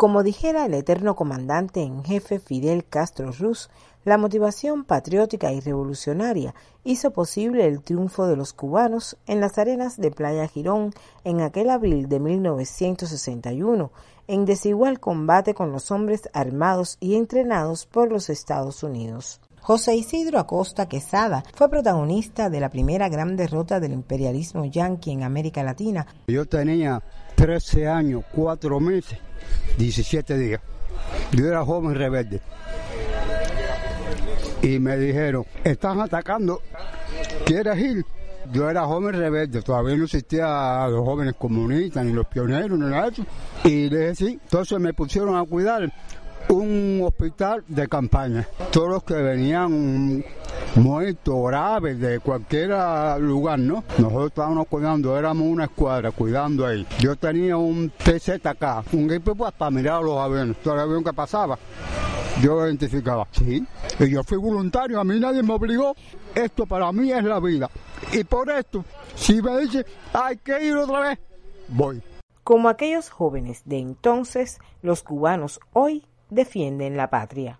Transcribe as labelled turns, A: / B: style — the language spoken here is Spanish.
A: Como dijera el eterno comandante en jefe Fidel Castro Ruz, la motivación patriótica y revolucionaria hizo posible el triunfo de los cubanos en las arenas de Playa Girón en aquel abril de 1961, en desigual combate con los hombres armados y entrenados por los Estados Unidos. José Isidro Acosta Quesada fue protagonista de la primera gran derrota del imperialismo yanqui en América Latina.
B: Yo tenía 13 años, 4 meses 17 días. Yo era joven rebelde. Y me dijeron, están atacando, ¿quieres ir? Yo era joven rebelde, todavía no existía los jóvenes comunistas, ni los pioneros, ni nada de eso. Y le dije sí, entonces me pusieron a cuidar un hospital de campaña. Todos los que venían muertos, graves, de cualquier lugar, ¿no? Nosotros estábamos cuidando, éramos una escuadra cuidando ahí. Yo tenía un TZK, un equipo pues, para mirar los aviones, todo el avión que pasaba. Yo identificaba, sí. Y yo fui voluntario, a mí nadie me obligó. Esto para mí es la vida. Y por esto, si me dice, hay que ir otra vez, voy.
A: Como aquellos jóvenes de entonces, los cubanos hoy defienden la patria.